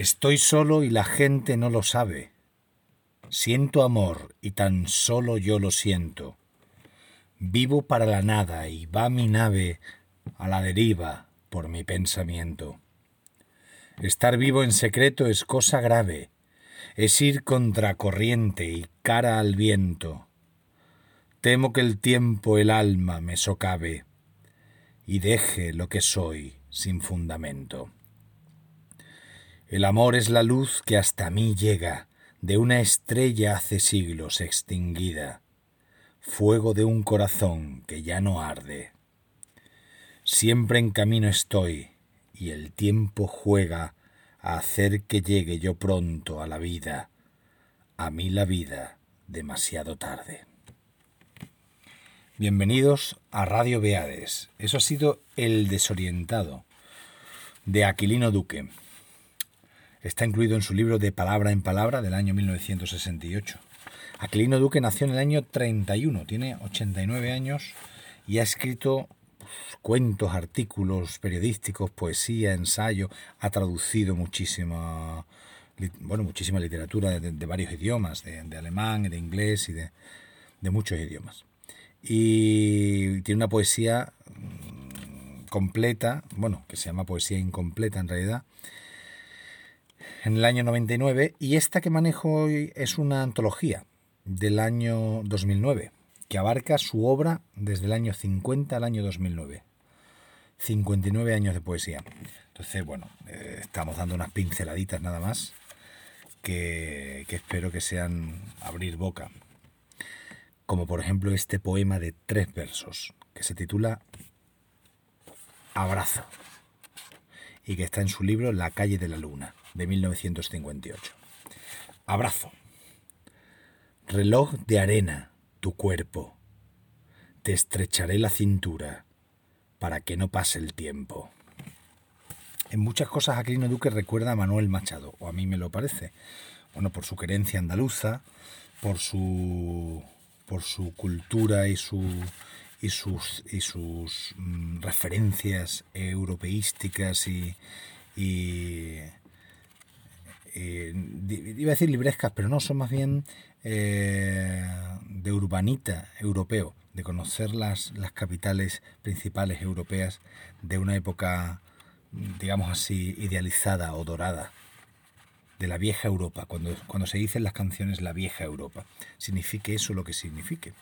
Estoy solo y la gente no lo sabe. Siento amor y tan solo yo lo siento. Vivo para la nada y va mi nave a la deriva por mi pensamiento. Estar vivo en secreto es cosa grave, es ir contra corriente y cara al viento. Temo que el tiempo el alma me socave y deje lo que soy sin fundamento. El amor es la luz que hasta mí llega de una estrella hace siglos extinguida, fuego de un corazón que ya no arde. Siempre en camino estoy y el tiempo juega a hacer que llegue yo pronto a la vida, a mí la vida demasiado tarde. Bienvenidos a Radio Beades. Eso ha sido El desorientado de Aquilino Duque. Está incluido en su libro De Palabra en Palabra del año 1968. Aquilino Duque nació en el año 31, tiene 89 años y ha escrito cuentos, artículos periodísticos, poesía, ensayo, ha traducido muchísima, bueno, muchísima literatura de, varios idiomas, de, alemán, de inglés y de, de muchos idiomas. Y tiene una poesía mm, completa, bueno, que se llama poesía incompleta en realidad, en el año 99 y esta que manejo hoy es una antología del año 2009 que abarca su obra desde el año 50 al año 2009. 59 años de poesía. Entonces, bueno, eh, estamos dando unas pinceladitas nada más que, que espero que sean abrir boca. Como por ejemplo este poema de tres versos que se titula Abrazo y que está en su libro La calle de la luna de 1958. Abrazo. Reloj de arena, tu cuerpo. Te estrecharé la cintura para que no pase el tiempo. En muchas cosas Aquilino Duque recuerda a Manuel Machado, o a mí me lo parece. Bueno, por su querencia andaluza, por su, por su cultura y, su, y sus, y sus mm, referencias europeísticas y, eh, iba a decir librescas, pero no, son más bien eh, de urbanita europeo, de conocer las, las capitales principales europeas de una época, digamos así, idealizada o dorada, de la vieja Europa, cuando, cuando se dicen las canciones la vieja Europa, signifique eso lo que signifique.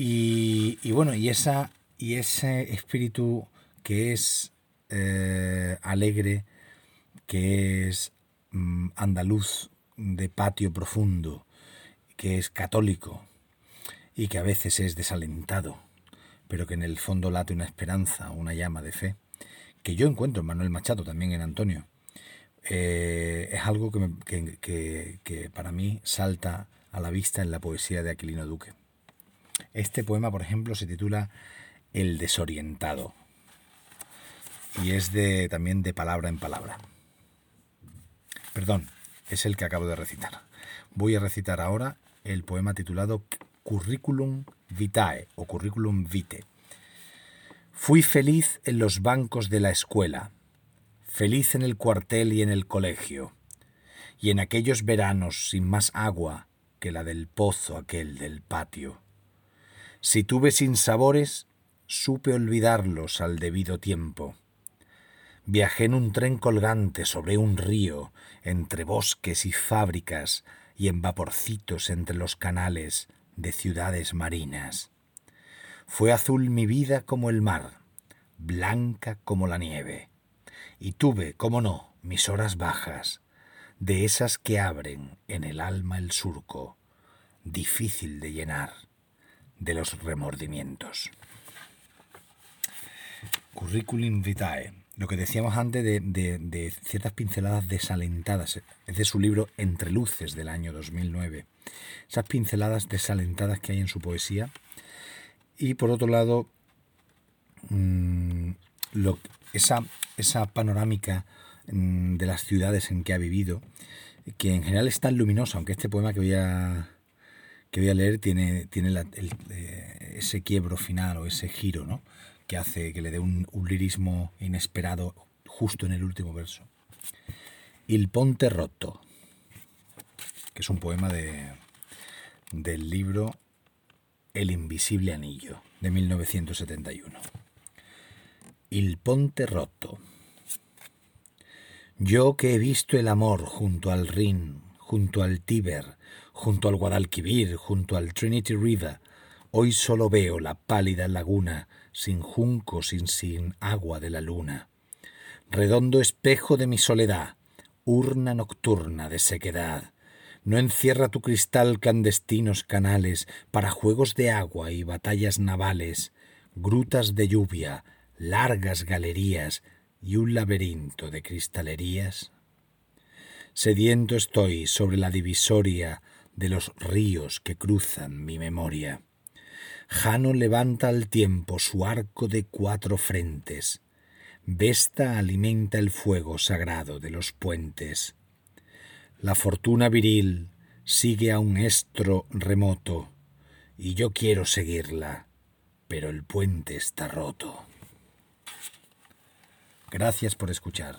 Y, bueno, y, esa, y ese espíritu que es eh, alegre, que es mm, andaluz de patio profundo, que es católico y que a veces es desalentado, pero que en el fondo late una esperanza, una llama de fe, que yo encuentro en Manuel Machado, también en Antonio. Eh, es algo que, que para mí salta a la vista en la poesía de Aquilino Duque. Este poema, por ejemplo, se titula El desorientado y es de, también de palabra en palabra. Perdón, es el que acabo de recitar. Voy a recitar ahora el poema titulado Curriculum Vitae o Curriculum Vitae. Fui feliz en los bancos de la escuela, feliz en el cuartel y en el colegio, y en aquellos veranos sin más agua que la del pozo aquel del patio. Si tuve sinsabores, supe olvidarlos al debido tiempo Viajé en un tren colgante sobre un río, entre bosques y fábricas, y en vaporcitos entre los canales de ciudades marinas. Fue azul mi vida como el mar, blanca como la nieve, y tuve, como no, mis horas bajas, de esas que abren en el alma el surco, difícil de llenar, de los remordimientos. Curriculum vitae lo que decíamos antes de, ciertas pinceladas desalentadas, es de su libro Entre Luces del año 2009. Esas pinceladas desalentadas que hay en su poesía. Y por otro lado, mm, esa, esa panorámica mm, de las ciudades en que ha vivido, que en general es tan luminosa, aunque este poema que voy a, que voy a leer tiene, tiene eh, ese quiebro final o ese giro, ¿no? Que hace que le dé un, lirismo inesperado justo en el último verso. Il Ponte Rotto, que es un poema de, del libro El Invisible Anillo, de 1971. Il Ponte Rotto. Yo que he visto el amor junto al Rin, junto al Tíber, junto al Guadalquivir, junto al Trinity River, hoy solo veo la pálida laguna, sin juncos y sin agua de la luna. Redondo espejo de mi soledad, urna nocturna de sequedad. No encierra tu cristal clandestinos canales para juegos de agua y batallas navales, grutas de lluvia, largas galerías y un laberinto de cristalerías? Sediento estoy sobre la divisoria de los ríos que cruzan mi memoria. Jano levanta al tiempo su arco de cuatro frentes, Vesta alimenta el fuego sagrado de los puentes. La fortuna viril sigue a un estro remoto, y yo quiero seguirla, pero el puente está roto. Gracias por escuchar.